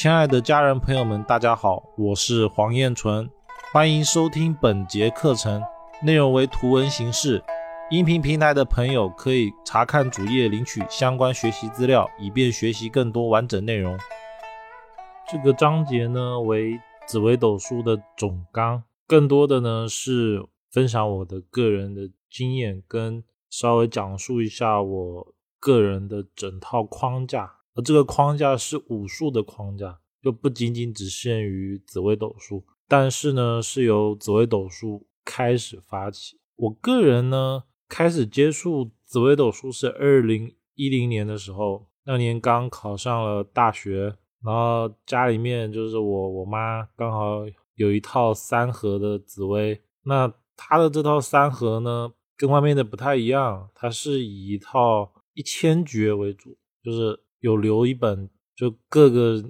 亲爱的家人朋友们，大家好，我是黄彦纯，欢迎收听本节课程，内容为图文形式。音频平台的朋友可以查看主页领取相关学习资料，以便学习更多完整内容。这个章节呢为紫微斗数的总纲，更多的呢是分享我的个人的经验，跟稍微讲述一下我个人的整套框架。而这个框架是武术的框架，就不仅仅只限于紫微斗数，但是呢，是由紫微斗数开始发起。我个人呢，开始接触紫微斗数是二零一零年的时候，那年刚考上了大学，然后家里面就是我我妈刚好有一套三合的紫微，那她的这套三合呢，跟外面的不太一样，它是以一套一千诀为主，就是。有留一本，就各个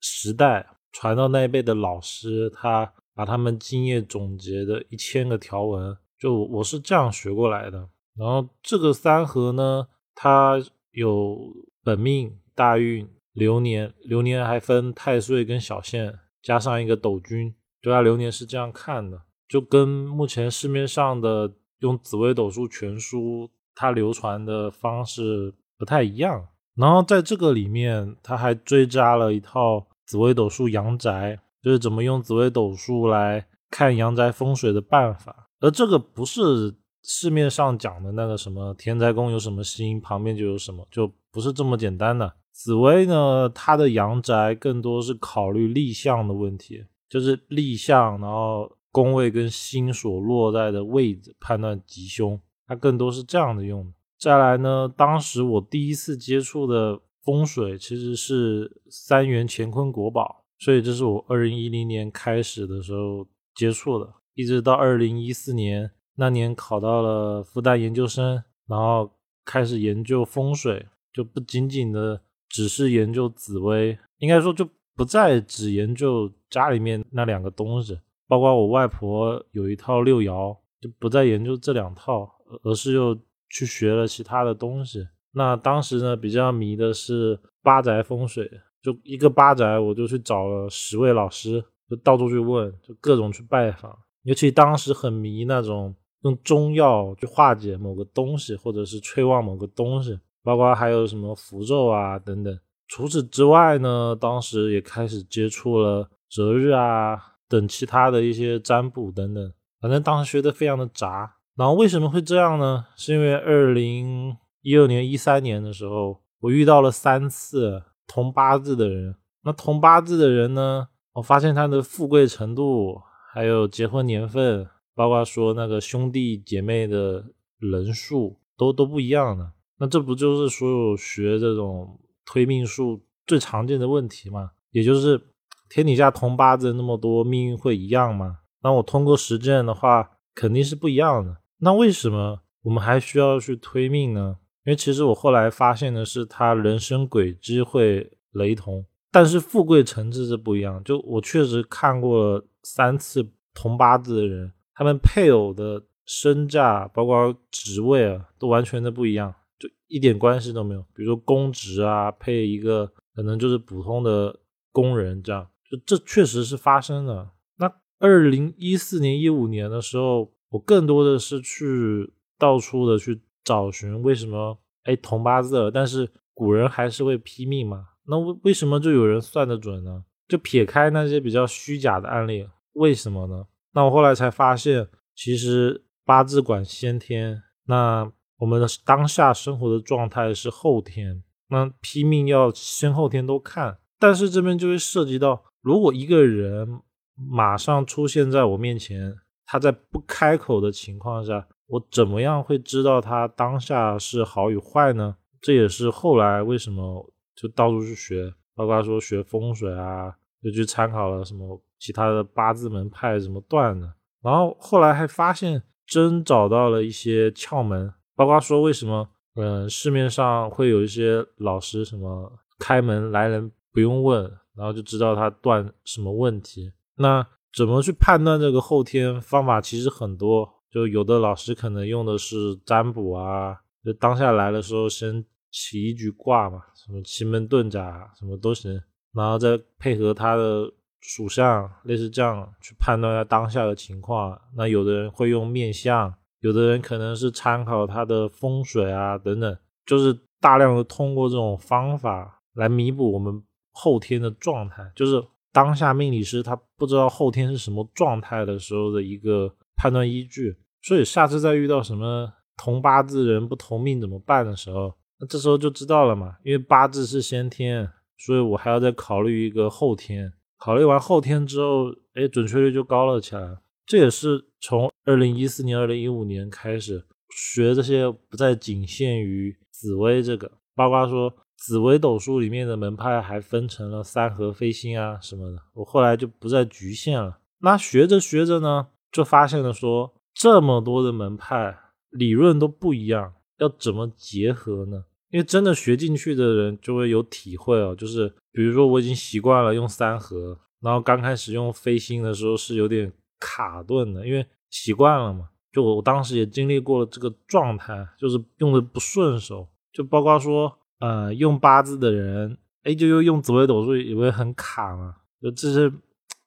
时代传到那一辈的老师，他把他们经验总结的一千个条文，就我是这样学过来的。然后这个三合呢，它有本命、大运、流年，流年还分太岁跟小限，加上一个斗君，对它流年是这样看的，就跟目前市面上的用紫微斗数全书它流传的方式不太一样。然后在这个里面，他还追加了一套紫微斗数阳宅，就是怎么用紫微斗数来看阳宅风水的办法。而这个不是市面上讲的那个什么田宅宫有什么星，旁边就有什么，就不是这么简单的。紫微呢，它的阳宅更多是考虑立项的问题，就是立项，然后宫位跟星所落在的位置判断吉凶，它更多是这样的用的。再来呢，当时我第一次接触的风水其实是三元乾坤国宝，所以这是我二零一零年开始的时候接触的，一直到二零一四年那年考到了复旦研究生，然后开始研究风水，就不仅仅的只是研究紫薇，应该说就不再只研究家里面那两个东西，包括我外婆有一套六爻，就不再研究这两套，而是又。去学了其他的东西，那当时呢比较迷的是八宅风水，就一个八宅，我就去找了十位老师，就到处去问，就各种去拜访。尤其当时很迷那种用中药去化解某个东西，或者是催旺某个东西，包括还有什么符咒啊等等。除此之外呢，当时也开始接触了择日啊等其他的一些占卜等等，反正当时学的非常的杂。然后为什么会这样呢？是因为二零一二年、一三年的时候，我遇到了三次同八字的人。那同八字的人呢，我发现他的富贵程度，还有结婚年份，包括说那个兄弟姐妹的人数，都都不一样的。那这不就是所有学这种推命术最常见的问题吗？也就是天底下同八字那么多，命运会一样吗？那我通过实践的话，肯定是不一样的。那为什么我们还需要去推命呢？因为其实我后来发现的是，他人生轨迹会雷同，但是富贵层次是不一样。就我确实看过三次同八字的人，他们配偶的身价，包括职位啊，都完全的不一样，就一点关系都没有。比如说公职啊，配一个可能就是普通的工人，这样就这确实是发生的。那二零一四年、一五年的时候。我更多的是去到处的去找寻为什么哎同八字，但是古人还是会批命嘛？那为为什么就有人算得准呢？就撇开那些比较虚假的案例，为什么呢？那我后来才发现，其实八字管先天，那我们的当下生活的状态是后天，那批命要先后天都看。但是这边就会涉及到，如果一个人马上出现在我面前。他在不开口的情况下，我怎么样会知道他当下是好与坏呢？这也是后来为什么就到处去学，包括说学风水啊，就去参考了什么其他的八字门派怎么断的。然后后来还发现真找到了一些窍门，包括说为什么嗯市面上会有一些老师什么开门来人不用问，然后就知道他断什么问题。那。怎么去判断这个后天方法？其实很多，就有的老师可能用的是占卜啊，就当下来的时候先起一局卦嘛，什么奇门遁甲什么都行。然后再配合他的属相，类似这样去判断他当下的情况。那有的人会用面相，有的人可能是参考他的风水啊等等，就是大量的通过这种方法来弥补我们后天的状态，就是当下命理师他不知道后天是什么状态的时候的一个判断依据。所以下次再遇到什么同八字人不同命怎么办的时候，那这时候就知道了嘛，因为八字是先天。所以我还要再考虑一个后天，考虑完后天之后，哎，准确率就高了起来。这也是从二零一四年、二零一五年开始学这些，不再仅限于紫微这个，包括说紫微斗数里面的门派还分成了三合飞星啊什么的。我后来就不再局限了。那学着学着呢，就发现了说这么多的门派理论都不一样，要怎么结合呢？因为真的学进去的人就会有体会哦，就是比如说我已经习惯了用三合，然后刚开始用飞星的时候是有点卡顿的，因为习惯了嘛。就我当时也经历过了这个状态，就是用的不顺手，就包括说呃用八字的人，哎就又用紫微斗数也会很卡嘛，就这些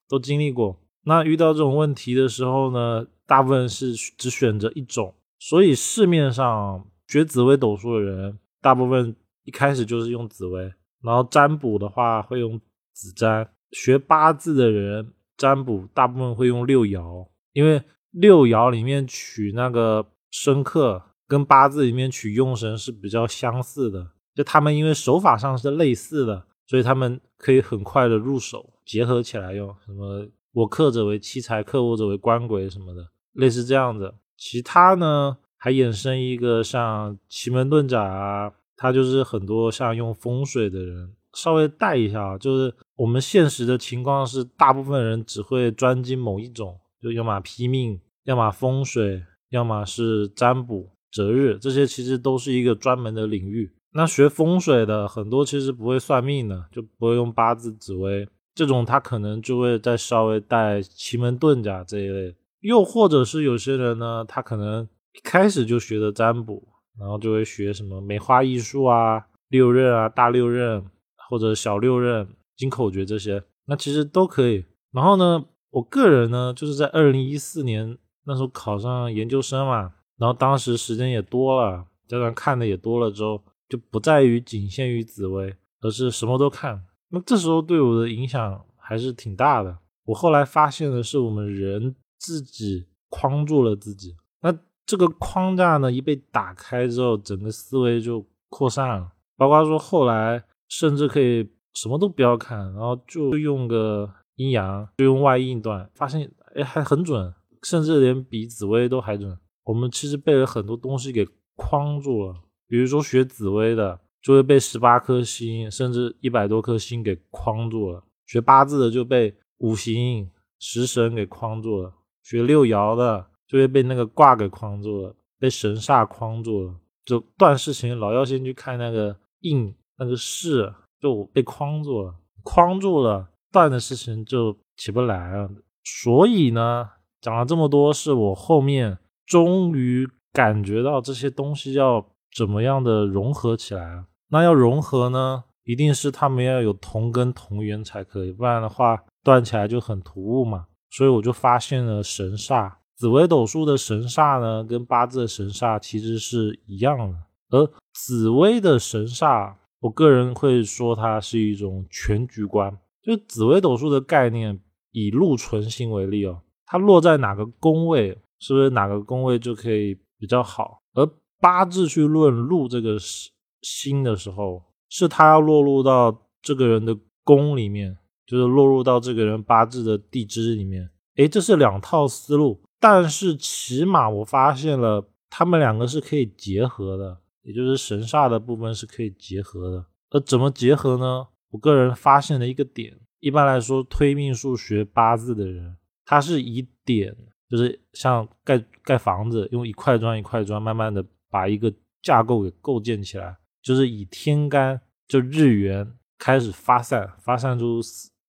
都经历过。那遇到这种问题的时候呢，大部分是只选择一种，所以市面上学紫微斗数的人。大部分一开始就是用紫薇，然后占卜的话会用紫占。学八字的人占卜大部分会用六爻，因为六爻里面取那个生克跟八字里面取用神是比较相似的，就他们因为手法上是类似的，所以他们可以很快的入手，结合起来用。什么我克者为七财，克我者为官鬼什么的，类似这样子。其他呢？还衍生一个像奇门遁甲啊，它就是很多像用风水的人稍微带一下啊，就是我们现实的情况是，大部分人只会专精某一种，就要么批命，要么风水，要么是占卜择日，这些其实都是一个专门的领域。那学风水的很多其实不会算命的，就不会用八字、紫微这种，他可能就会再稍微带奇门遁甲这一类，又或者是有些人呢，他可能。一开始就学的占卜，然后就会学什么梅花易数啊、六壬啊、大六壬或者小六壬、金口诀这些，那其实都可以。然后呢，我个人呢，就是在二零一四年那时候考上研究生嘛，然后当时时间也多了，加上看的也多了之后，就不在于仅限于紫薇，而是什么都看。那这时候对我的影响还是挺大的。我后来发现的是，我们人自己框住了自己。那这个框架呢，一被打开之后，整个思维就扩散了。包括说后来，甚至可以什么都不要看，然后就用个阴阳，就用外应段，发现哎还很准，甚至连比紫薇都还准。我们其实被了很多东西给框住了，比如说学紫薇的，就会被十八颗星，甚至一百多颗星给框住了；学八字的就被五行、食神给框住了；学六爻的。就会被那个卦给框住了，被神煞框住了，就断事情老要先去看那个印那个事，就被框住了，框住了，断的事情就起不来了。所以呢，讲了这么多，是我后面终于感觉到这些东西要怎么样的融合起来啊。那要融合呢，一定是他们要有同根同源才可以，不然的话断起来就很突兀嘛。所以我就发现了神煞。紫微斗数的神煞呢，跟八字的神煞其实是一样的。而紫微的神煞，我个人会说它是一种全局观。就紫微斗数的概念，以禄存星为例哦，它落在哪个宫位，是不是哪个宫位就可以比较好？而八字去论禄这个星的时候，是他要落入到这个人的宫里面，就是落入到这个人八字的地支里面。诶，这是两套思路。但是起码我发现了，他们两个是可以结合的，也就是神煞的部分是可以结合的。而怎么结合呢？我个人发现了一个点，一般来说推命数学八字的人，他是以点，就是像盖盖房子，用一块砖一块砖，慢慢的把一个架构给构建起来，就是以天干就日元开始发散，发散出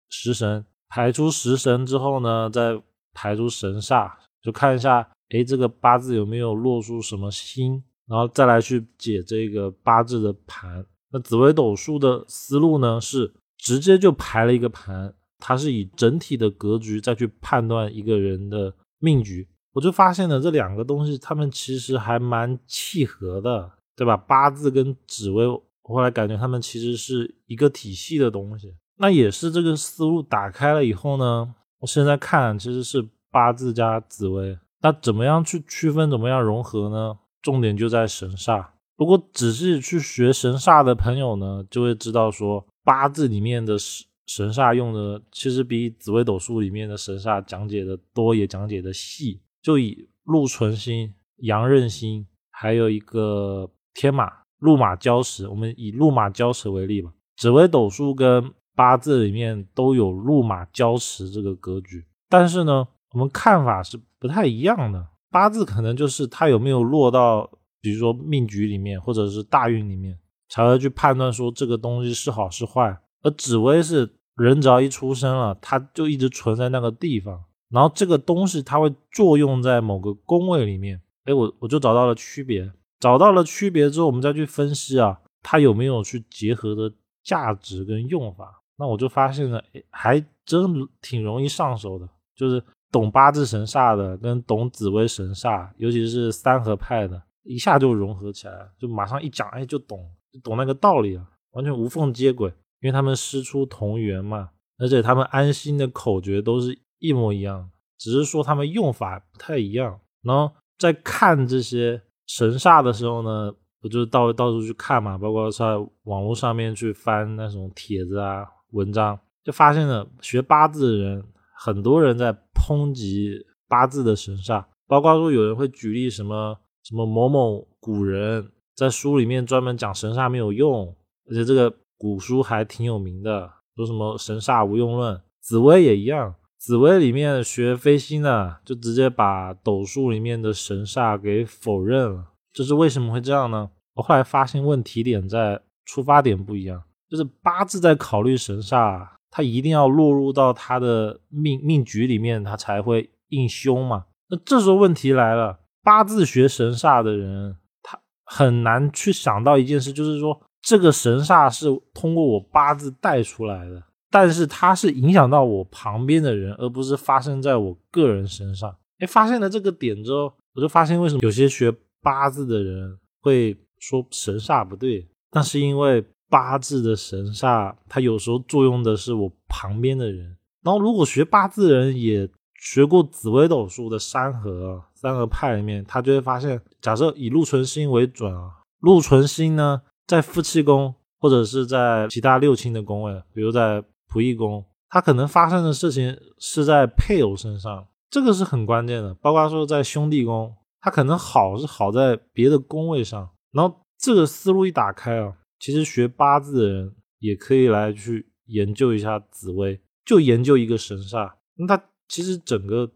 食神，排出食神之后呢，再排出神煞。就看一下，哎，这个八字有没有落出什么星，然后再来去解这个八字的盘。那紫微斗数的思路呢，是直接就排了一个盘，它是以整体的格局再去判断一个人的命局。我就发现了这两个东西，他们其实还蛮契合的，对吧？八字跟紫微，后来感觉他们其实是一个体系的东西。那也是这个思路打开了以后呢，我现在看其实是八字加紫微。那怎么样去区分，怎么样融合呢？重点就在神煞。如果只是去学神煞的朋友呢，就会知道说八字里面的神神煞用的其实比紫微斗数里面的神煞讲解的多，也讲解的细。就以禄存星、阳刃星，还有一个天马、禄马交时，我们以禄马交时为例吧。紫微斗数跟八字里面都有禄马交时这个格局，但是呢，我们看法是不太一样的。八字可能就是它有没有落到，比如说命局里面，或者是大运里面，才会去判断说这个东西是好是坏。而紫微是人只要一出生了，它就一直存在那个地方，然后这个东西它会作用在某个宫位里面。哎，我我就找到了区别，找到了区别之后，我们再去分析啊，它有没有去结合的价值跟用法。那我就发现了，还真挺容易上手的，就是懂八字神煞的，跟懂紫微神煞，尤其是三合派的，一下就融合起来了，就马上一讲，哎，就懂，就懂那个道理了，完全无缝接轨，因为他们师出同源嘛，而且他们安心的口诀都是一模一样，只是说他们用法不太一样。然后在看这些神煞的时候呢，我就到到处去看嘛，包括在网络上面去翻那种帖子啊。文章就发现了，学八字的人，很多人在抨击八字的神煞，包括说有人会举例什么什么某某古人在书里面专门讲神煞没有用，而且这个古书还挺有名的，说什么神煞无用论。紫薇也一样，紫薇里面学飞星的就直接把斗数里面的神煞给否认了，这是为什么会这样呢？我后来发现问题点在出发点不一样。就是八字在考虑神煞，它一定要落入到他的命命局里面，他才会应凶嘛。那这时候问题来了，八字学神煞的人，他很难去想到一件事，就是说这个神煞是通过我八字带出来的，但是它是影响到我旁边的人，而不是发生在我个人身上。哎，发现了这个点之后，我就发现为什么有些学八字的人会说神煞不对，那是因为。八字的神煞，它有时候作用的是我旁边的人。然后，如果学八字的人也学过紫微斗数的三合三合派里面，他就会发现，假设以禄存星为准啊，禄存星呢在夫妻宫或者是在其他六亲的宫位，比如在仆役宫，它可能发生的事情是在配偶身上，这个是很关键的。包括说在兄弟宫，它可能好是好在别的宫位上。然后这个思路一打开啊。其实学八字的人也可以来去研究一下紫薇，就研究一个神煞，那他其实整个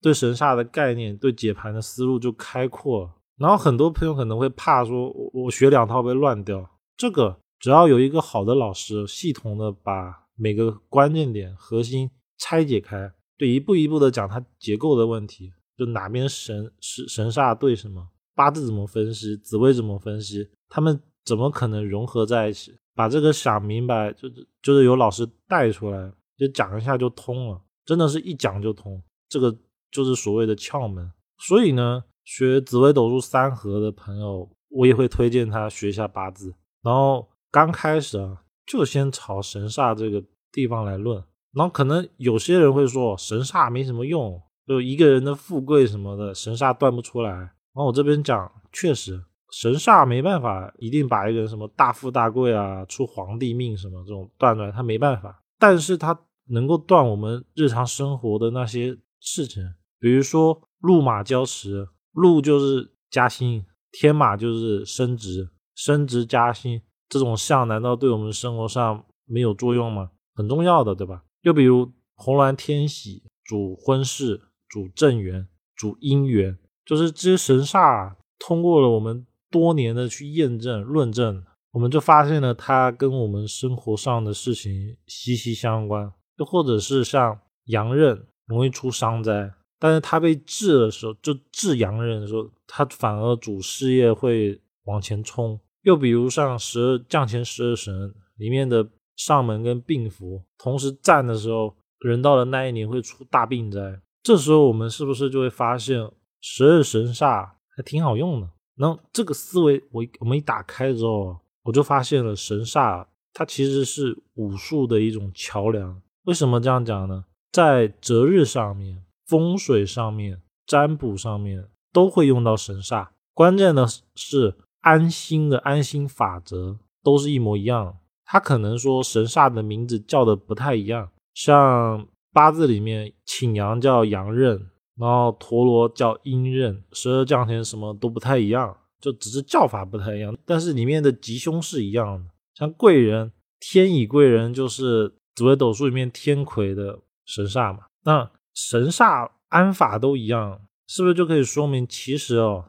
对神煞的概念、对解盘的思路就开阔了。然后很多朋友可能会怕说，我我学两套被乱掉。这个只要有一个好的老师，系统的把每个关键点、核心拆解开，对一步一步的讲它结构的问题，就哪边神是神煞对什么，八字怎么分析，紫薇怎么分析，他们。怎么可能融合在一起？把这个想明白，就是就是有老师带出来，就讲一下就通了，真的是一讲就通。这个就是所谓的窍门。所以呢，学紫微斗数三合的朋友，我也会推荐他学一下八字。然后刚开始啊，就先朝神煞这个地方来论。然后可能有些人会说，神煞没什么用，就一个人的富贵什么的，神煞断不出来。然后我这边讲，确实。神煞没办法一定把一个人什么大富大贵啊、出皇帝命什么这种断出来，他没办法。但是他能够断我们日常生活的那些事情，比如说禄马交时，禄就是加薪，天马就是升职，升职加薪这种相，难道对我们生活上没有作用吗？很重要的，对吧？又比如红鸾天喜，主婚事，主正缘，主姻缘，就是这些神煞通过了我们。多年的去验证论证，我们就发现了它跟我们生活上的事情息息相关。又或者是像阳刃容易出伤灾，但是它被治的时候，就治阳刃的时候，它反而主事业会往前冲。又比如像十二降前十二神里面的上门跟病符同时占的时候，人到了那一年会出大病灾。这时候我们是不是就会发现十二神煞还挺好用的？然后这个思维我我们一打开之后，我就发现了神煞它其实是武术的一种桥梁。为什么这样讲呢？在择日上面、风水上面、占卜上面都会用到神煞。关键的是安心的安心法则都是一模一样。他可能说神煞的名字叫的不太一样，像八字里面请阳叫阳刃，然后陀螺叫阴刃，十二将天什么都不太一样，就只是叫法不太一样，但是里面的吉凶是一样的。像贵人天乙贵人就是紫微斗数里面天魁的神煞嘛，那神煞安法都一样，是不是就可以说明其实哦，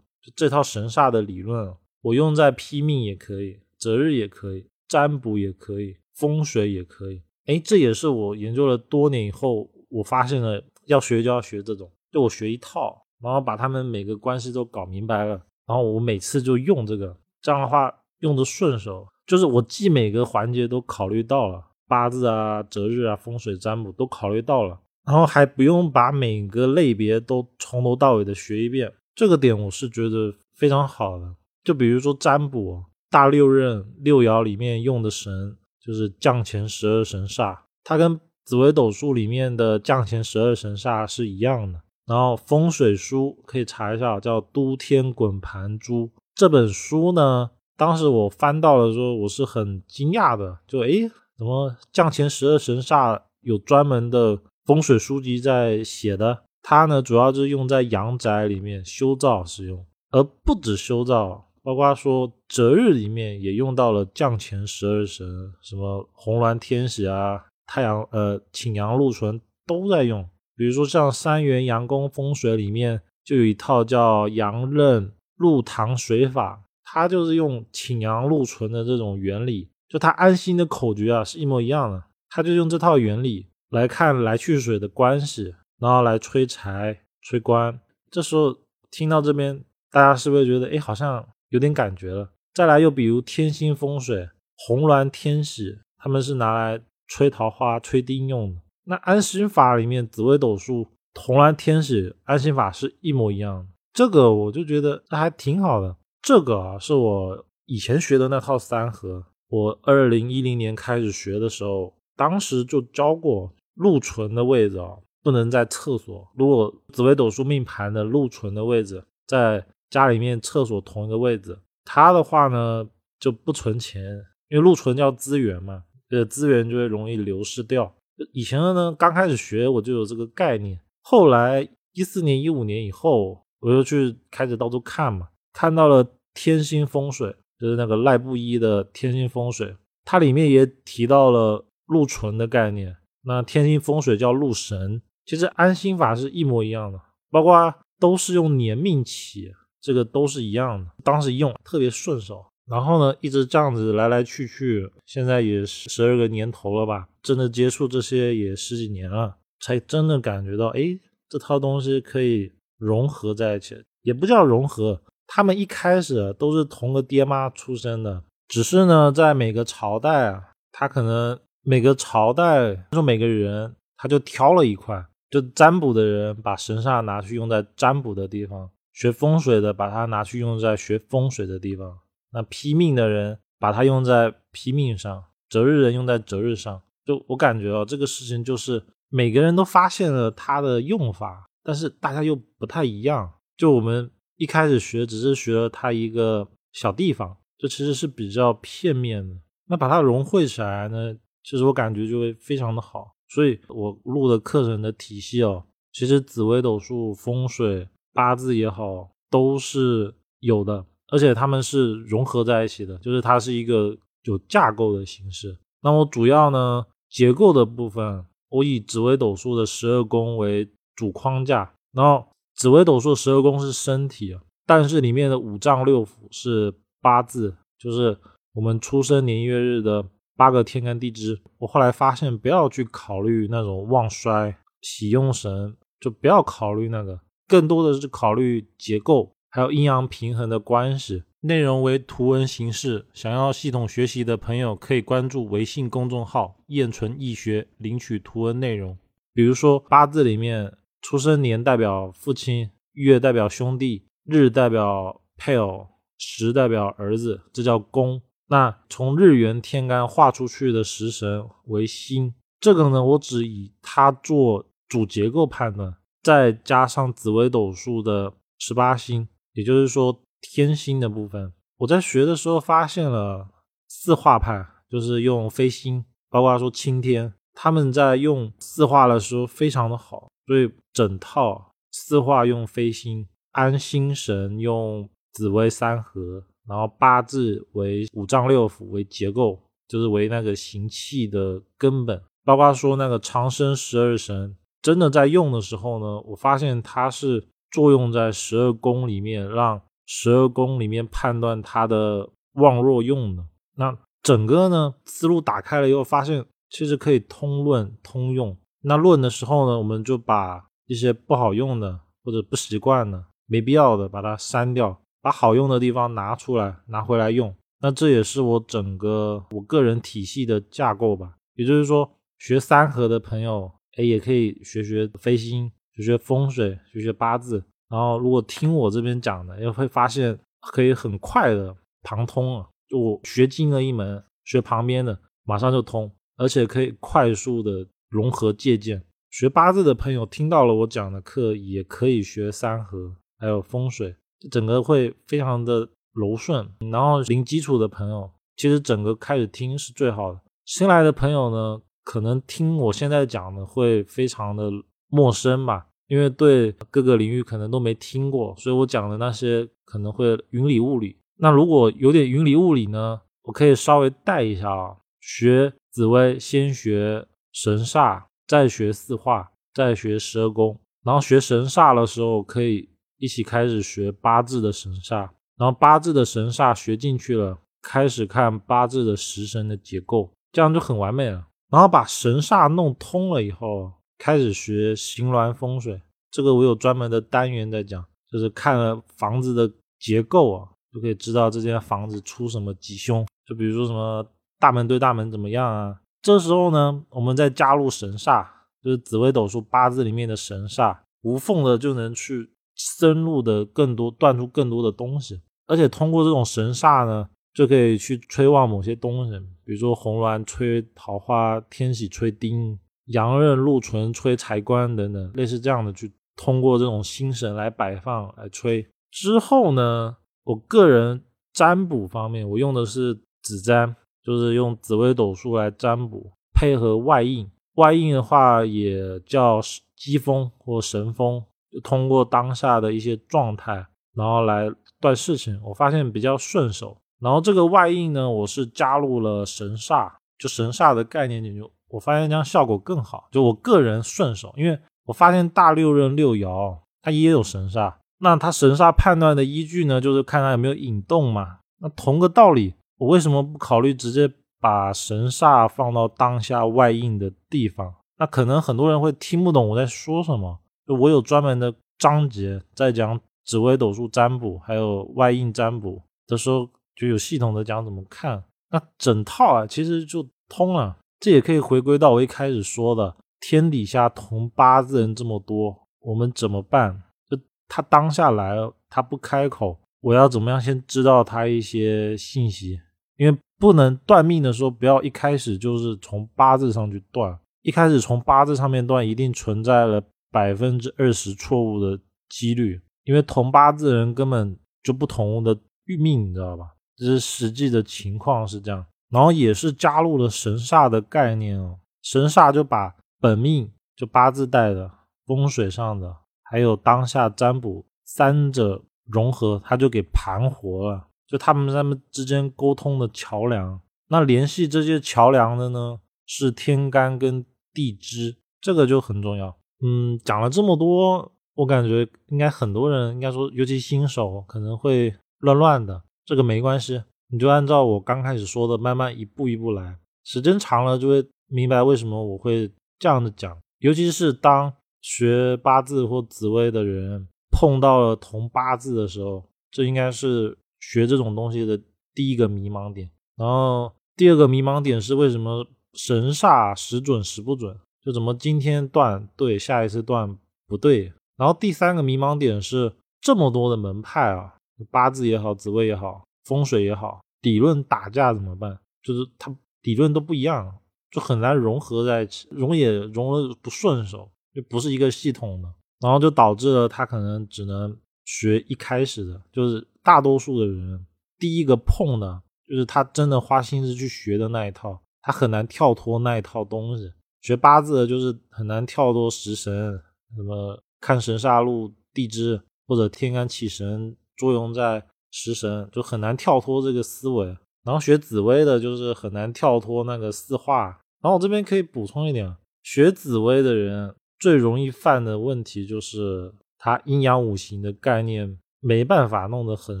这套神煞的理论我用在批命也可以，择日也可以。占卜也可以，风水也可以。哎，这也是我研究了多年以后，我发现了要学就要学这种，就我学一套，然后把他们每个关系都搞明白了，然后我每次就用这个，这样的话用的顺手，就是我既每个环节都考虑到了，八字啊、择日啊、风水占卜都考虑到了，然后还不用把每个类别都从头到尾的学一遍，这个点我是觉得非常好的。就比如说占卜。大六壬六爻里面用的神就是降乾十二神煞，它跟紫微斗数里面的降乾十二神煞是一样的。然后风水书可以查一下，叫《都天滚盘珠》这本书呢，当时我翻到的时候，我是很惊讶的，就诶，怎么降乾十二神煞有专门的风水书籍在写的？它呢，主要就是用在阳宅里面修造使用，而不止修造。包括说择日里面也用到了降乾十二神，什么红鸾天喜啊、太阳呃、请阳禄存都在用。比如说像三元阳宫风水里面就有一套叫阳刃禄堂水法，它就是用请阳禄存的这种原理，就它安心的口诀啊是一模一样的。它就用这套原理来看来去水的关系，然后来催财催官。这时候听到这边，大家是不是觉得哎好像？有点感觉了。再来，又比如天星风水、红鸾天喜，他们是拿来吹桃花、吹丁用的。那安心法里面，紫微斗数红鸾天喜安心法是一模一样的。这个我就觉得还挺好的。这个啊，是我以前学的那套三合。我二零一零年开始学的时候，当时就教过禄存的位置啊，不能在厕所。如果紫微斗数命盘的禄存的位置在。家里面厕所同一个位置，它的话呢就不存钱，因为禄存叫资源嘛，这资源就会容易流失掉。以前呢刚开始学我就有这个概念，后来一四年、一五年以后，我就去开始到处看嘛，看到了天星风水，就是那个赖布衣的天星风水，它里面也提到了禄存的概念。那天星风水叫禄神，其实安心法是一模一样的，包括都是用年命起。这个都是一样的，当时用特别顺手，然后呢，一直这样子来来去去，现在也十二个年头了吧，真的接触这些也十几年了，才真的感觉到，哎，这套东西可以融合在一起，也不叫融合，他们一开始都是同个爹妈出生的，只是呢，在每个朝代啊，他可能每个朝代说每个人他就挑了一块，就占卜的人把神煞拿去用在占卜的地方。学风水的把它拿去用在学风水的地方，那批命的人把它用在批命上，择日人用在择日上。就我感觉哦，这个事情就是每个人都发现了它的用法，但是大家又不太一样。就我们一开始学只是学了它一个小地方，这其实是比较片面的。那把它融汇起来呢，其实我感觉就会非常的好。所以我录的课程的体系哦，其实紫微斗数、风水。八字也好，都是有的，而且他们是融合在一起的，就是它是一个有架构的形式。那么主要呢，结构的部分，我以紫微斗数的十二宫为主框架，然后紫微斗数十二宫是身体，但是里面的五脏六腑是八字，就是我们出生年月日的八个天干地支。我后来发现，不要去考虑那种旺衰、喜用神，就不要考虑那个。更多的是考虑结构，还有阴阳平衡的关系。内容为图文形式。想要系统学习的朋友，可以关注微信公众号“燕纯易学”，领取图文内容。比如说八字里面，出生年代表父亲，月代表兄弟，日代表配偶，时代表儿子，这叫宫。那从日元天干画出去的食神为星，这个呢，我只以它做主结构判断，再加上紫微斗数的十八星，也就是说天星的部分。我在学的时候发现了四化派，就是用飞星，包括说青天，他们在用四化的时候非常的好，所以整套四化用飞星，安心神用紫微三合。然后八字为五脏六腑为结构，就是为那个行气的根本。包括说那个长生十二神，真的在用的时候呢，我发现它是作用在十二宫里面，让十二宫里面判断它的旺弱用的。那整个呢思路打开了以后，发现其实可以通论通用。那论的时候呢，我们就把一些不好用的或者不习惯的、没必要的，把它删掉。把好用的地方拿出来，拿回来用。那这也是我整个我个人体系的架构吧。也就是说，学三合的朋友，哎，也可以学学飞星，学学风水，学学八字。然后，如果听我这边讲的，也会发现可以很快的旁通啊。就我学精了一门，学旁边的马上就通，而且可以快速的融合借鉴。学八字的朋友听到了我讲的课，也可以学三合，还有风水。整个会非常的柔顺，然后零基础的朋友，其实整个开始听是最好的。新来的朋友呢，可能听我现在讲的会非常的陌生吧，因为对各个领域可能都没听过，所以我讲的那些可能会云里雾里。那如果有点云里雾里呢，我可以稍微带一下啊，学紫薇先学神煞，再学四化，再学十二宫，然后学神煞的时候可以。一起开始学八字的神煞，然后八字的神煞学进去了，开始看八字的食神的结构，这样就很完美了。然后把神煞弄通了以后，开始学形峦风水。这个我有专门的单元在讲，就是看了房子的结构啊，就可以知道这间房子出什么吉凶。就比如说什么大门对大门怎么样啊？这时候呢，我们再加入神煞，就是紫微斗数八字里面的神煞，无缝的就能去。深入的更多，断出更多的东西，而且通过这种神煞呢，就可以去催旺某些东西，比如说红鸾吹桃花，天喜吹丁，阳刃禄存吹财官等等，类似这样的去通过这种星神来摆放来吹。之后呢，我个人占卜方面，我用的是紫占，就是用紫微斗数来占卜，配合外应，外应的话也叫机风或神风。就通过当下的一些状态，然后来断事情，我发现比较顺手。然后这个外应呢，我是加入了神煞，就神煞的概念进去，我发现这样效果更好。就我个人顺手，因为我发现大六壬六爻它也有神煞，那它神煞判断的依据呢，就是看它有没有引动嘛。那同个道理，我为什么不考虑直接把神煞放到当下外应的地方？那可能很多人会听不懂我在说什么。就我有专门的章节在讲紫微斗数占卜，还有外应占卜的时候，就有系统的讲怎么看。那整套啊，其实就通了。这也可以回归到我一开始说的，天底下同八字人这么多，我们怎么办？就他当下来了，他不开口，我要怎么样先知道他一些信息？因为不能断命的时候，不要一开始就是从八字上去断，一开始从八字上面断，一定存在了。百分之二十错误的几率，因为同八字人根本就不同的命，你知道吧？这是实际的情况是这样，然后也是加入了神煞的概念哦。神煞就把本命就八字带的、风水上的，还有当下占卜三者融合，它就给盘活了，就他们他们之间沟通的桥梁。那联系这些桥梁的呢，是天干跟地支，这个就很重要。嗯，讲了这么多，我感觉应该很多人应该说，尤其新手可能会乱乱的。这个没关系，你就按照我刚开始说的，慢慢一步一步来。时间长了就会明白为什么我会这样的讲。尤其是当学八字或紫微的人碰到了同八字的时候，这应该是学这种东西的第一个迷茫点。然后第二个迷茫点是为什么神煞时准时不准？就怎么今天断对，下一次断不对？然后第三个迷茫点是这么多的门派啊，八字也好，紫微也好，风水也好，理论打架怎么办？就是它理论都不一样，就很难融合在一起，融也融了不顺手，就不是一个系统的，然后就导致了他可能只能学一开始的，就是大多数的人第一个碰的，就是他真的花心思去学的那一套，他很难跳脱那一套东西。学八字的就是很难跳脱食神什么。看神煞路地支或者天干起神作用在食神，就很难跳脱这个思维。然后学紫薇的，就是很难跳脱那个四化。然后我这边可以补充一点，学紫薇的人最容易犯的问题就是他阴阳五行的概念没办法弄得很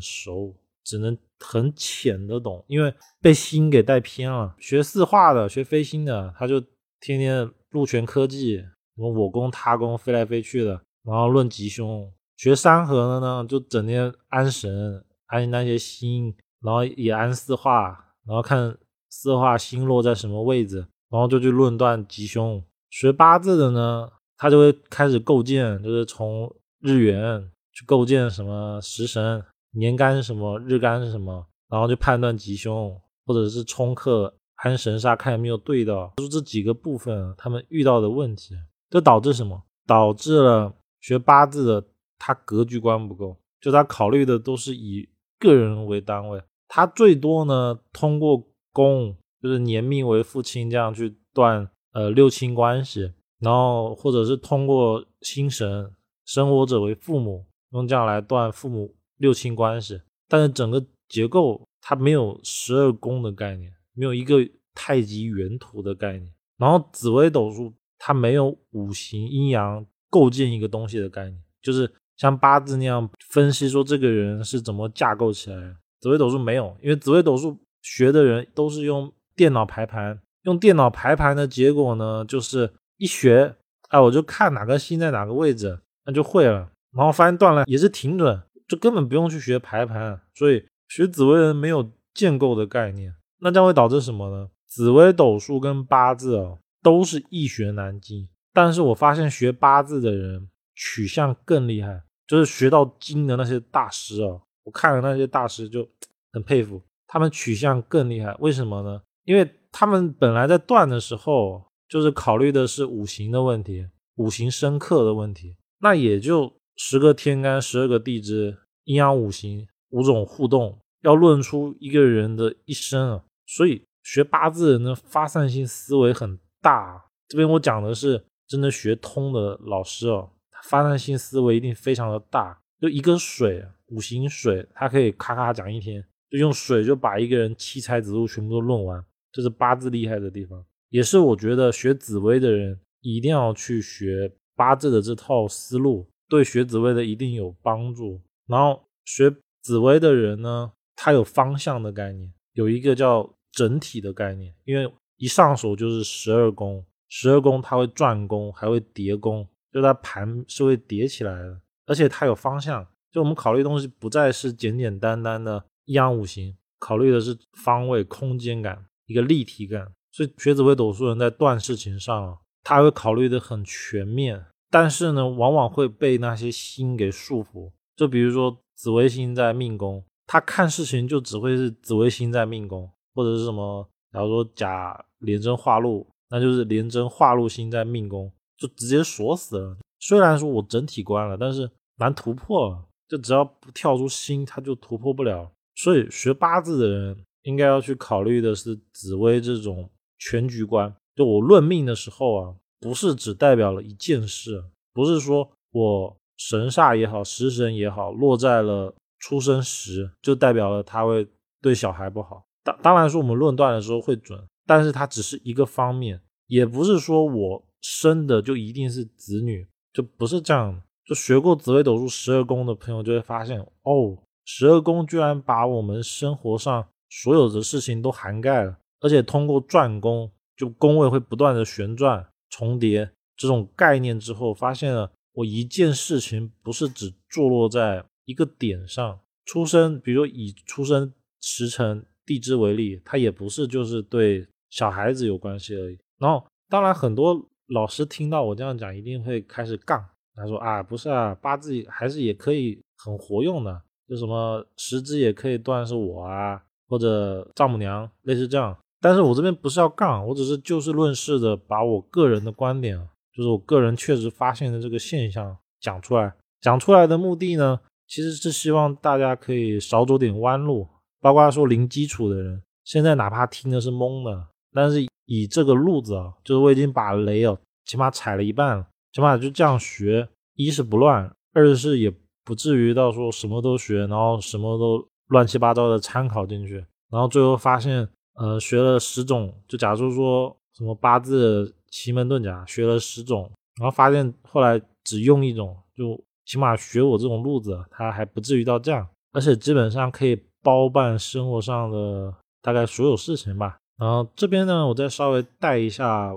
熟，只能很浅的懂，因为被心给带偏了。学四化的，学飞星的，他就天天禄权科技，什么我攻他攻飞来飞去的。然后论吉凶，学三合的呢，就整天安神，安那些星，然后也安四化，然后看四化星落在什么位置，然后就去论断吉凶。学八字的呢，他就会开始构建，就是从日元去构建什么食神，年干什么，日干是什么，然后就判断吉凶，或者是冲克安神煞，看有没有对的。就这几个部分，他们遇到的问题，就导致什么？导致了。学八字的，他格局观不够，就他考虑的都是以个人为单位，他最多呢通过宫，就是年命为父亲这样去断呃六亲关系，然后或者是通过星神生活者为父母，用这样来断父母六亲关系，但是整个结构它没有十二宫的概念，没有一个太极原图的概念，然后紫微斗数它没有五行阴阳。构建一个东西的概念，就是像八字那样分析说这个人是怎么架构起来的。紫微斗数没有，因为紫微斗数学的人都是用电脑排盘，用电脑排盘的结果呢，就是一学，哎，我就看哪个星在哪个位置，那就会了。然后发现断了也是挺准，就根本不用去学排盘。所以学紫微人没有建构的概念，那将会导致什么呢？紫微斗数跟八字哦，都是易学难精。但是我发现学八字的人取向更厉害，就是学到精的那些大师啊，我看了那些大师就很佩服，他们取向更厉害。为什么呢？因为他们本来在断的时候，就是考虑的是五行的问题，五行生克的问题，那也就十个天干、十二个地支、阴阳五行五种互动，要论出一个人的一生啊。所以学八字人的发散性思维很大。这边我讲的是。真的学通的老师哦，发散性思维一定非常的大。就一个水，五行水，它可以咔咔讲一天，就用水就把一个人七彩子路全部都论完。这是八字厉害的地方，也是我觉得学紫薇的人一定要去学八字的这套思路，对学紫薇的一定有帮助。然后学紫薇的人呢，他有方向的概念，有一个叫整体的概念，因为一上手就是十二宫。十二宫它会转宫，还会叠宫，就它盘是会叠起来的，而且它有方向。就我们考虑东西不再是简简单单的阴阳五行，考虑的是方位、空间感，一个立体感。所以学紫微斗数人在断事情上，他会考虑的很全面，但是呢，往往会被那些星给束缚。就比如说紫微星在命宫，他看事情就只会是紫微星在命宫，或者是什么，假如说甲连贞化禄。那就是连贞化禄星在命宫，就直接锁死了。虽然说我整体关了，但是难突破。就只要不跳出星，他就突破不了。所以学八字的人应该要去考虑的是紫微这种全局观。就我论命的时候啊，不是只代表了一件事，不是说我神煞也好，食神也好，落在了出生时，就代表了他会对小孩不好。当当然说我们论断的时候会准。但是它只是一个方面，也不是说我生的就一定是子女，就不是这样。就学过紫微斗数十二宫的朋友就会发现，哦，十二宫居然把我们生活上所有的事情都涵盖了，而且通过转宫，就宫位会不断的旋转重叠这种概念之后，发现了我一件事情不是只坐落在一个点上，出生，比如以出生时辰地支为例，它也不是就是对小孩子有关系而已。然后，当然很多老师听到我这样讲，一定会开始杠。他说啊，不是啊，八字还是也可以很活用的，就什么十支也可以断是我啊，或者丈母娘，类似这样。但是我这边不是要杠，我只是就事论事的把我个人的观点，就是我个人确实发现的这个现象讲出来。讲出来的目的呢，其实是希望大家可以少走点弯路，包括说零基础的人，现在哪怕听的是懵的，但是以这个路子啊，就是我已经把雷哦，起码踩了一半了，起码就这样学，一是不乱，二是也不至于到说什么都学，然后什么都乱七八糟的参考进去，然后最后发现。呃，学了十种，就假如说什么八字奇门遁甲，学了十种，然后发现后来只用一种，就起码学我这种路子，他还不至于到这样，而且基本上可以包办生活上的大概所有事情吧。然后这边呢，我再稍微带一下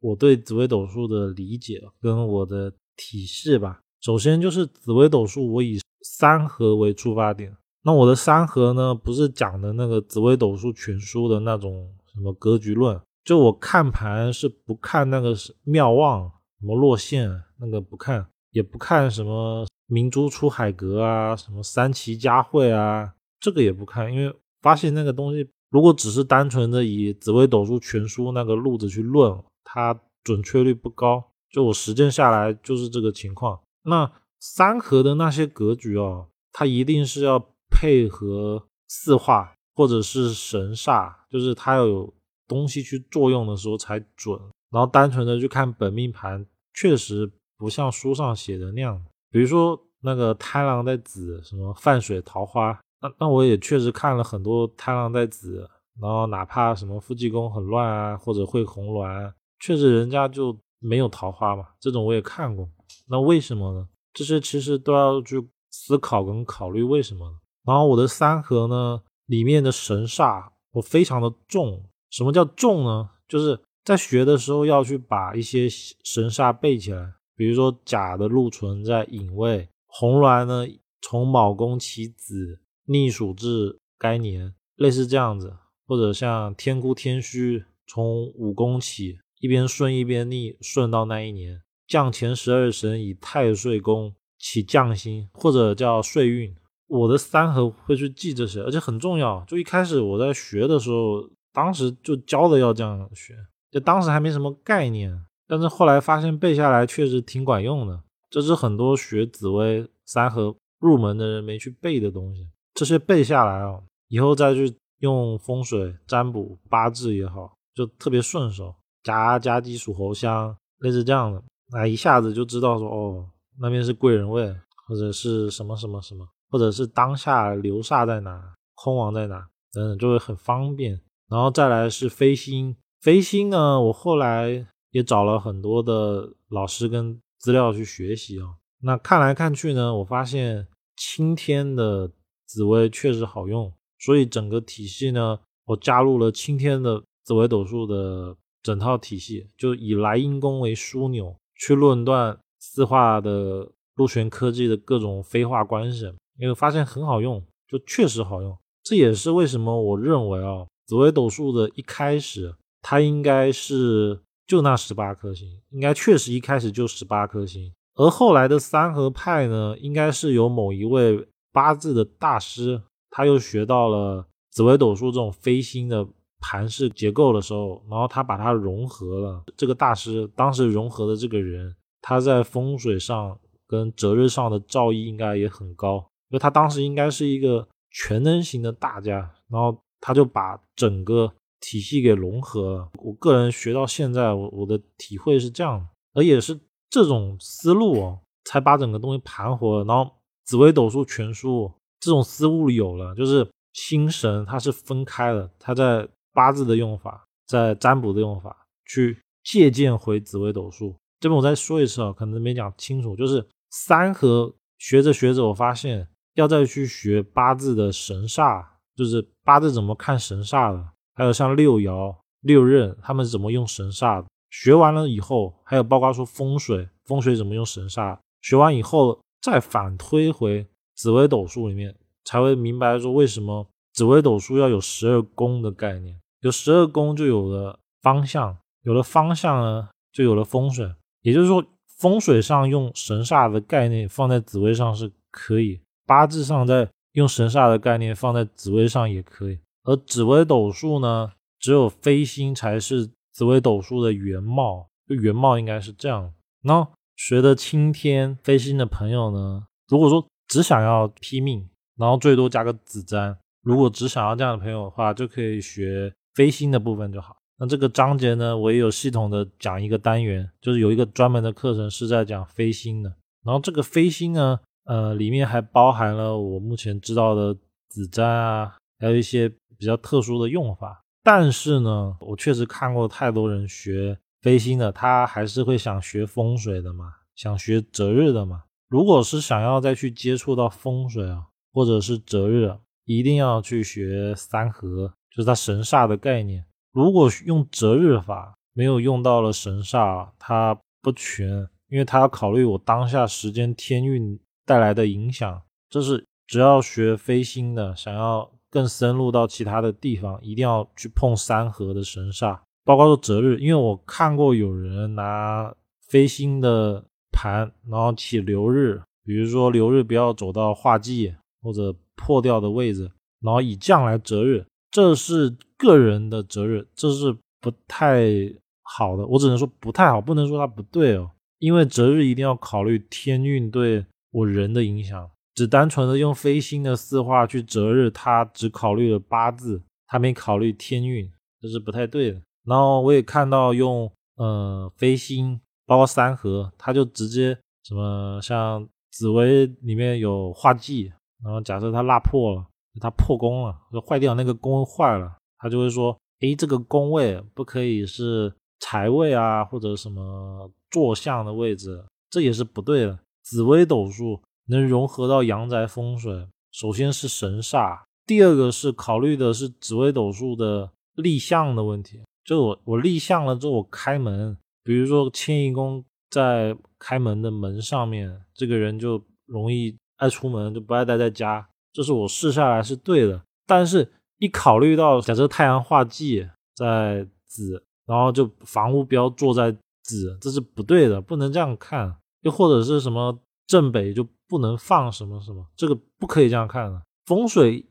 我对紫微斗数的理解跟我的体系吧。首先就是紫微斗数，我以三合为出发点。那我的三合呢，不是讲的那个紫微斗数全书的那种什么格局论，就我看盘是不看那个妙望什么落线那个不看，也不看什么明珠出海阁啊，什么三奇佳慧啊，这个也不看，因为发现那个东西如果只是单纯的以紫微斗数全书那个路子去论，它准确率不高。就我实践下来就是这个情况。那三合的那些格局哦，它一定是要。配合四化或者是神煞，就是它要有东西去作用的时候才准。然后单纯的去看本命盘，确实不像书上写的那样。比如说那个贪狼在子，什么泛水桃花，那那我也确实看了很多贪狼在子，然后哪怕什么夫妻宫很乱啊，或者会红鸾，确实人家就没有桃花嘛。这种我也看过。那为什么呢？这些其实都要去思考跟考虑为什么。然后我的三合呢，里面的神煞我非常的重。什么叫重呢？就是在学的时候要去把一些神煞背起来。比如说甲的禄存在寅位，红鸾呢从卯宫起子，逆属至该年，类似这样子。或者像天孤天虚从五宫起，一边顺一边逆，顺到那一年。降前十二神以太岁宫起降星，或者叫岁运。我的三合会去记这些，而且很重要。就一开始我在学的时候，当时就教的要这样学，就当时还没什么概念。但是后来发现背下来确实挺管用的，这是很多学紫微三合入门的人没去背的东西。这些背下来啊，以后再去用风水占卜八字也好，就特别顺手。夹夹鸡属猴香，类似这样的，那一下子就知道说哦，那边是贵人位，或者是什么什么什么。或者是当下流煞在哪，空亡在哪等等，就会很方便。然后再来是飞星，飞星呢，我后来也找了很多的老师跟资料去学习啊。那看来看去呢，我发现青天的紫薇确实好用，所以整个体系呢，我加入了青天的紫微斗数的整套体系，就以莱茵宫为枢纽去论断四化的陆玄科技的各种飞化关系。因为发现很好用，就确实好用。这也是为什么我认为啊，紫微斗数的一开始，它应该是就那十八颗星，应该确实一开始就十八颗星。而后来的三合派呢，应该是有某一位八字的大师，他又学到了紫微斗数这种飞星的盘式结构的时候，然后他把它融合了。这个大师当时融合的这个人，他在风水上跟择日上的造诣应该也很高。因为他当时应该是一个全能型的大家，然后他就把整个体系给融合了。我个人学到现在，我我的体会是这样，而也是这种思路哦，才把整个东西盘活了。然后紫微斗数全书这种思路有了，就是心神它是分开的，它在八字的用法，在占卜的用法去借鉴回紫微斗数。这边我再说一次啊，可能没讲清楚，就是三合学着学着，我发现。要再去学八字的神煞，就是八字怎么看神煞的，还有像六爻、六壬，他们怎么用神煞的。学完了以后，还有包括说风水，风水怎么用神煞。学完以后，再反推回紫微斗数里面，才会明白说为什么紫微斗数要有十二宫的概念。有十二宫就有了方向，有了方向呢，就有了风水。也就是说，风水上用神煞的概念放在紫微上是可以，八字上再用神煞的概念放在紫微上也可以。而紫微斗数呢，只有飞星才是紫微斗数的原貌，就原貌应该是这样。那学的青天飞星的朋友呢，如果说只想要拼命，然后最多加个子瞻，如果只想要这样的朋友的话，就可以学。飞星的部分就好。那这个章节呢，我也有系统的讲一个单元，就是有一个专门的课程是在讲飞星的。然后这个飞星呢，呃，里面还包含了我目前知道的子瞻啊，还有一些比较特殊的用法。但是呢，我确实看过太多人学飞星的，他还是会想学风水的嘛，想学择日的嘛。如果是想要再去接触到风水啊，或者是择日，一定要去学三合。就是它神煞的概念，如果用择日法没有用到了神煞，它不全，因为它要考虑我当下时间天运带来的影响。这是只要学飞星的，想要更深入到其他的地方，一定要去碰三合的神煞，包括说择日。因为我看过有人拿飞星的盘，然后起流日，比如说流日不要走到化忌或者破掉的位置，然后以降来择日。这是个人的择日，这是不太好的。我只能说不太好，不能说它不对哦。因为择日一定要考虑天运对我人的影响，只单纯的用飞星的四化去择日，它只考虑了八字，它没考虑天运，这是不太对的。然后我也看到用呃飞星，包括三合，它就直接什么像紫薇里面有化忌，然后假设它落破了。它破功了，就坏掉那个宫坏了，他就会说：哎，这个宫位不可以是财位啊，或者什么坐向的位置，这也是不对的。紫微斗数能融合到阳宅风水，首先是神煞，第二个是考虑的是紫微斗数的立向的问题。就我我立项了之后，我开门，比如说迁移宫在开门的门上面，这个人就容易爱出门，就不爱待在家。这是我试下来是对的，但是一考虑到假设太阳化忌在子，然后就房屋标坐在子，这是不对的，不能这样看。又或者是什么正北就不能放什么什么，这个不可以这样看的。风水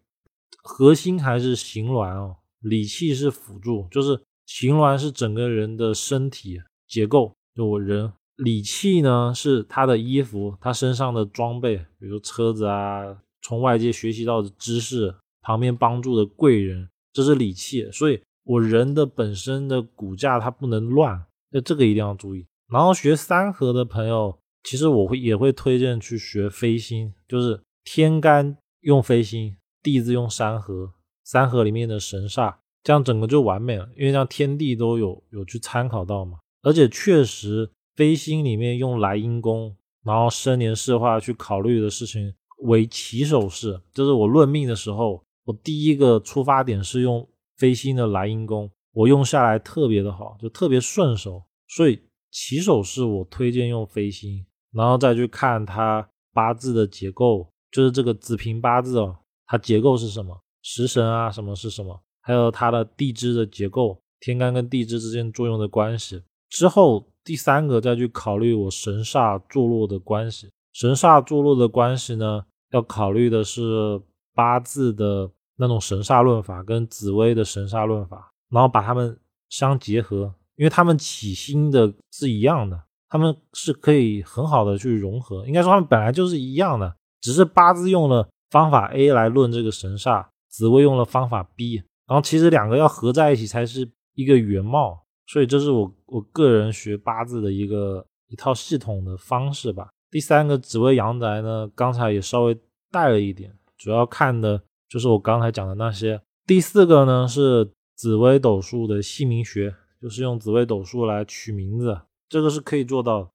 核心还是形峦哦，理气是辅助，就是形峦是整个人的身体结构，就我人理气呢是他的衣服，他身上的装备，比如车子啊。从外界学习到的知识，旁边帮助的贵人，这是理气。所以，我人的本身的骨架它不能乱，那这个一定要注意。然后学三合的朋友，其实我会也会推荐去学飞星，就是天干用飞星，地支用三合，三合里面的神煞，这样整个就完美了。因为像天地都有有去参考到嘛，而且确实飞星里面用来阴宫，然后生年事化去考虑的事情。为起手式，就是我论命的时候，我第一个出发点是用飞星的来阴宫，我用下来特别的好，就特别顺手。所以起手式我推荐用飞星，然后再去看它八字的结构，就是这个子平八字哦，它结构是什么，食神啊什么是什么，还有它的地支的结构，天干跟地支之间作用的关系。之后第三个再去考虑我神煞坐落的关系，神煞坐落的关系呢？要考虑的是八字的那种神煞论法跟紫微的神煞论法，然后把它们相结合，因为它们起心的是一样的，它们是可以很好的去融合。应该说它们本来就是一样的，只是八字用了方法 A 来论这个神煞，紫微用了方法 B，然后其实两个要合在一起才是一个原貌。所以这是我我个人学八字的一个一套系统的方式吧。第三个紫薇阳宅呢，刚才也稍微带了一点，主要看的就是我刚才讲的那些。第四个呢是紫微斗数的姓名学，就是用紫微斗数来取名字，这个是可以做到。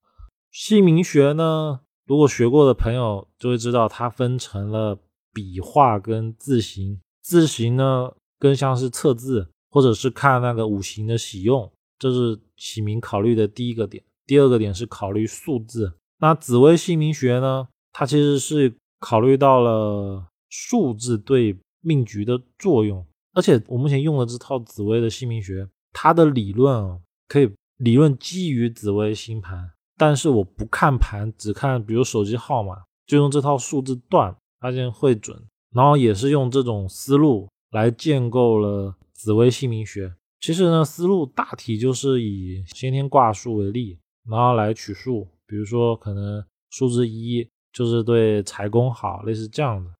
姓名学呢，如果学过的朋友就会知道，它分成了笔画跟字形。字形呢更像是测字，或者是看那个五行的喜用，这是起名考虑的第一个点。第二个点是考虑数字。那紫微姓名学呢？它其实是考虑到了数字对命局的作用。而且我目前用的这套紫微的姓名学，它的理论啊，可以理论基于紫微星盘，但是我不看盘，只看比如手机号码，就用这套数字断，发现会准。然后也是用这种思路来建构了紫微姓名学。其实呢，思路大体就是以先天卦数为例，然后来取数。比如说，可能数字一就是对财宫好，类似这样的。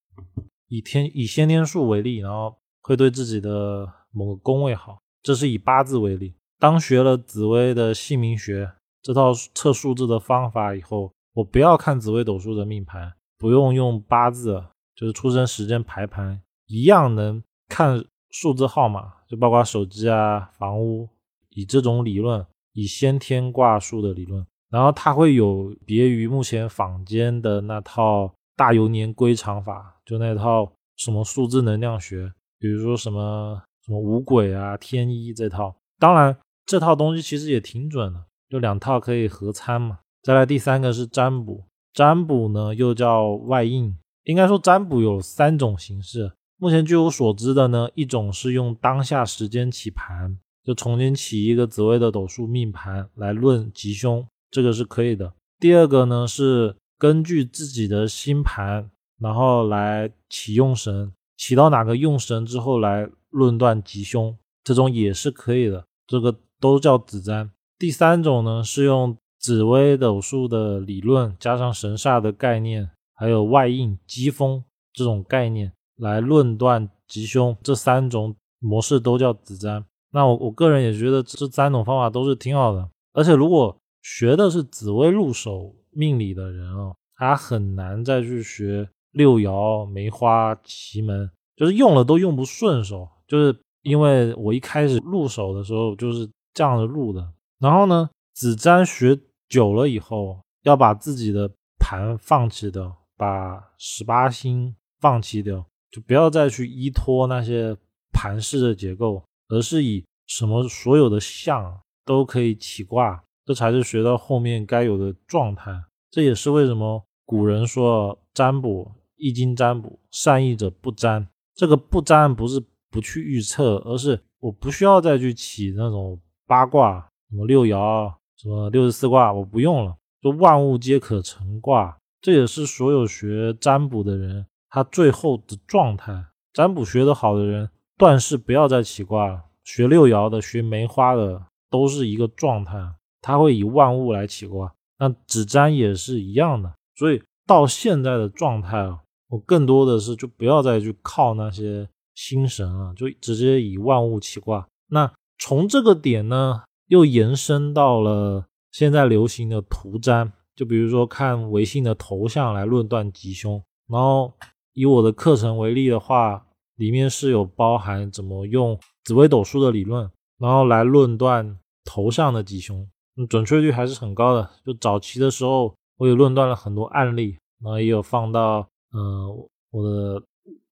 以天以先天数为例，然后会对自己的某个宫位好。这是以八字为例。当学了紫微的姓名学这套测数字的方法以后，我不要看紫微斗数的命盘，不用用八字，就是出生时间排盘，一样能看数字号码。就包括手机啊、房屋，以这种理论，以先天卦数的理论，然后它会有别于目前坊间的那套大流年归藏法，就那套什么数字能量学，比如说什么什么五鬼啊、天一这套。当然，这套东西其实也挺准的，就两套可以合参嘛。再来第三个是占卜，占卜呢又叫外应，应该说占卜有三种形式。目前据我所知的呢，一种是用当下时间起盘，就重新起一个紫微的斗数命盘来论吉凶，这个是可以的。第二个呢是根据自己的星盘，然后来起用神，起到哪个用神之后来论断吉凶，这种也是可以的，这个都叫紫占。第三种呢是用紫微斗数的理论加上神煞的概念，还有外应机锋这种概念。来论断吉凶，这三种模式都叫子占。那我我个人也觉得这三种方法都是挺好的。而且如果学的是紫微入手命理的人啊，他很难再去学六爻、梅花、奇门，就是用了都用不顺手。就是因为我一开始入手的时候就是这样的入的。然后呢，子占学久了以后，要把自己的盘放弃掉，把十八星放弃掉。就不要再去依托那些盘式的结构，而是以什么所有的象都可以起卦，这才是学到后面该有的状态。这也是为什么古人说占卜《易经》占卜善意者不占。这个不占不是不去预测，而是我不需要再去起那种八卦，什么六爻，什么六十四卦，我不用了，就万物皆可成卦。这也是所有学占卜的人。他最后的状态，占卜学得好的人，断事不要再起卦了。学六爻的、学梅花的，都是一个状态，他会以万物来起卦。那指占也是一样的。所以到现在的状态啊，我更多的是就不要再去靠那些星神了，就直接以万物起卦。那从这个点呢，又延伸到了现在流行的图占，就比如说看微信的头像来论断吉凶，然后。以我的课程为例的话，里面是有包含怎么用紫微斗数的理论，然后来论断头上的吉凶，准确率还是很高的。就早期的时候，我也论断了很多案例，然后也有放到呃我的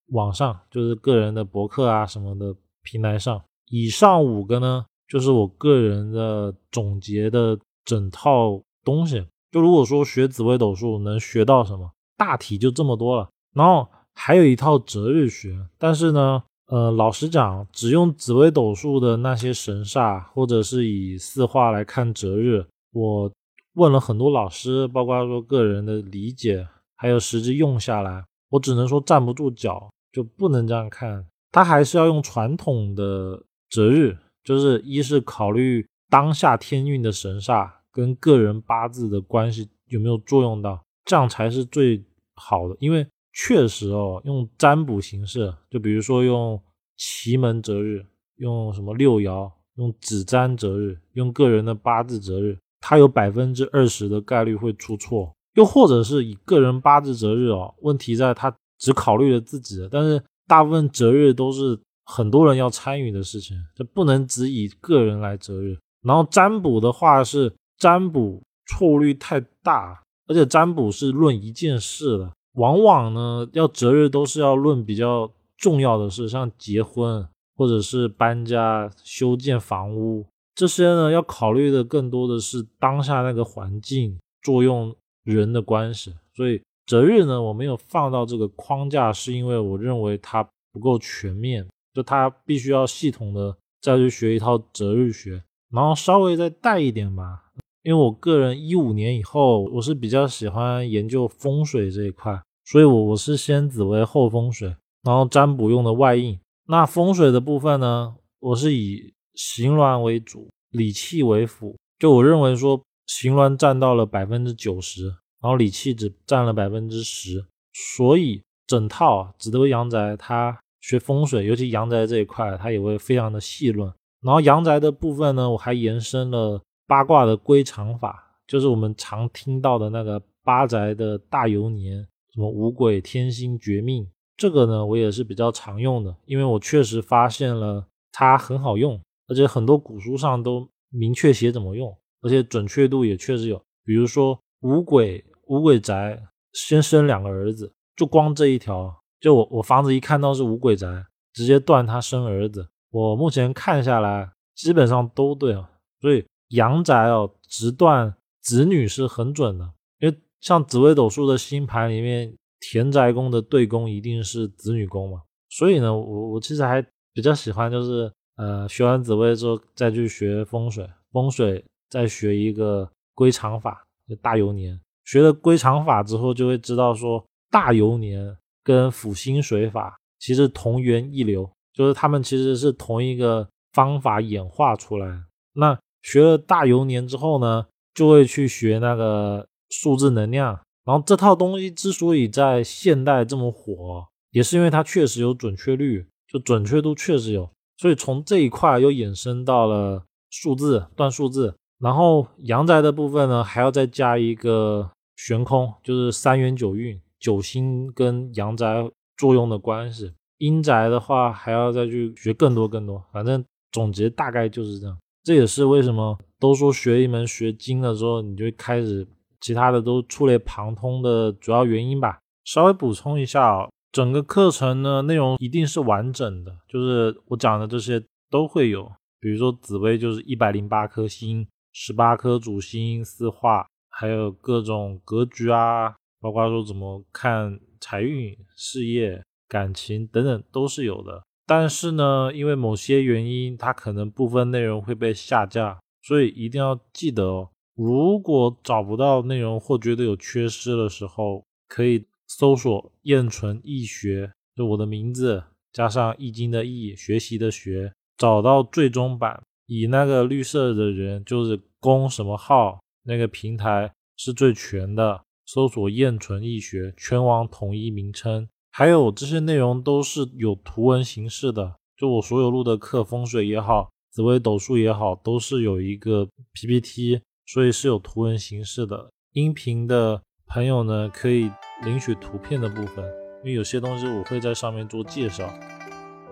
网上，就是个人的博客啊什么的平台上。以上五个呢，就是我个人的总结的整套东西。就如果说学紫微斗数能学到什么，大体就这么多了。然后还有一套择日学，但是呢，呃，老实讲，只用紫微斗数的那些神煞，或者是以四化来看择日，我问了很多老师，包括说个人的理解，还有实际用下来，我只能说站不住脚，就不能这样看。他还是要用传统的择日，就是一是考虑当下天运的神煞跟个人八字的关系有没有作用到，这样才是最好的，因为。确实哦，用占卜形式，就比如说用奇门择日，用什么六爻，用指占择日，用个人的八字择日，它有百分之二十的概率会出错。又或者是以个人八字择日哦，问题在它只考虑了自己，但是大部分择日都是很多人要参与的事情，这不能只以个人来择日。然后占卜的话是占卜错误率太大，而且占卜是论一件事的。往往呢，要择日都是要论比较重要的事，像结婚或者是搬家、修建房屋这些呢，要考虑的更多的是当下那个环境作用人的关系。所以择日呢，我没有放到这个框架，是因为我认为它不够全面，就它必须要系统的再去学一套择日学，然后稍微再带一点吧。因为我个人一五年以后，我是比较喜欢研究风水这一块，所以我我是先紫薇后风水，然后占卜用的外应。那风水的部分呢，我是以形峦为主，理气为辅。就我认为说，形峦占到了百分之九十，然后理气只占了百分之十，所以整套紫薇阳宅它学风水，尤其阳宅这一块，它也会非常的细论。然后阳宅的部分呢，我还延伸了。八卦的归藏法，就是我们常听到的那个八宅的大游年，什么五鬼天星绝命，这个呢我也是比较常用的，因为我确实发现了它很好用，而且很多古书上都明确写怎么用，而且准确度也确实有。比如说五鬼五鬼宅先生两个儿子，就光这一条，就我我房子一看到是五鬼宅，直接断他生儿子。我目前看下来基本上都对啊，所以。阳宅哦，直断子女是很准的，因为像紫微斗数的星盘里面，田宅宫的对宫一定是子女宫嘛，所以呢，我我其实还比较喜欢，就是呃，学完紫微之后再去学风水，风水再学一个归藏法，就大游年。学了归藏法之后，就会知道说大游年跟辅星水法其实同源一流，就是他们其实是同一个方法演化出来。那学了大游年之后呢，就会去学那个数字能量。然后这套东西之所以在现代这么火，也是因为它确实有准确率，就准确度确实有。所以从这一块又衍生到了数字断数字。然后阳宅的部分呢，还要再加一个悬空，就是三元九运九星跟阳宅作用的关系。阴宅的话，还要再去学更多更多。反正总结大概就是这样。这也是为什么都说学一门学精了之后，你就开始其他的都触类旁通的主要原因吧。稍微补充一下哦，整个课程呢内容一定是完整的，就是我讲的这些都会有。比如说紫薇就是一百零八颗星，十八颗主星四化，还有各种格局啊，包括说怎么看财运、事业、感情等等都是有的。但是呢，因为某些原因，它可能部分内容会被下架，所以一定要记得哦。如果找不到内容或觉得有缺失的时候，可以搜索“燕纯易学”，就我的名字加上易经的易，学习的学，找到最终版。以那个绿色的人就是公什么号，那个平台是最全的。搜索“燕纯易学”，全网统一名称。还有这些内容都是有图文形式的，就我所有录的课，风水也好，紫微斗数也好，都是有一个 PPT，所以是有图文形式的。音频的朋友呢，可以领取图片的部分，因为有些东西我会在上面做介绍。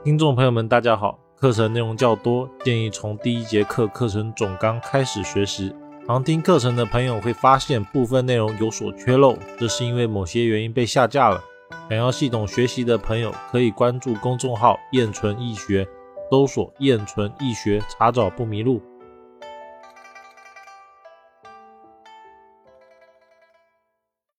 听众朋友们，大家好，课程内容较多，建议从第一节课课程总纲开始学习。常听课程的朋友会发现部分内容有所缺漏，这是因为某些原因被下架了。想要系统学习的朋友，可以关注公众号“燕纯易学”，搜索“燕纯易学”，查找不迷路。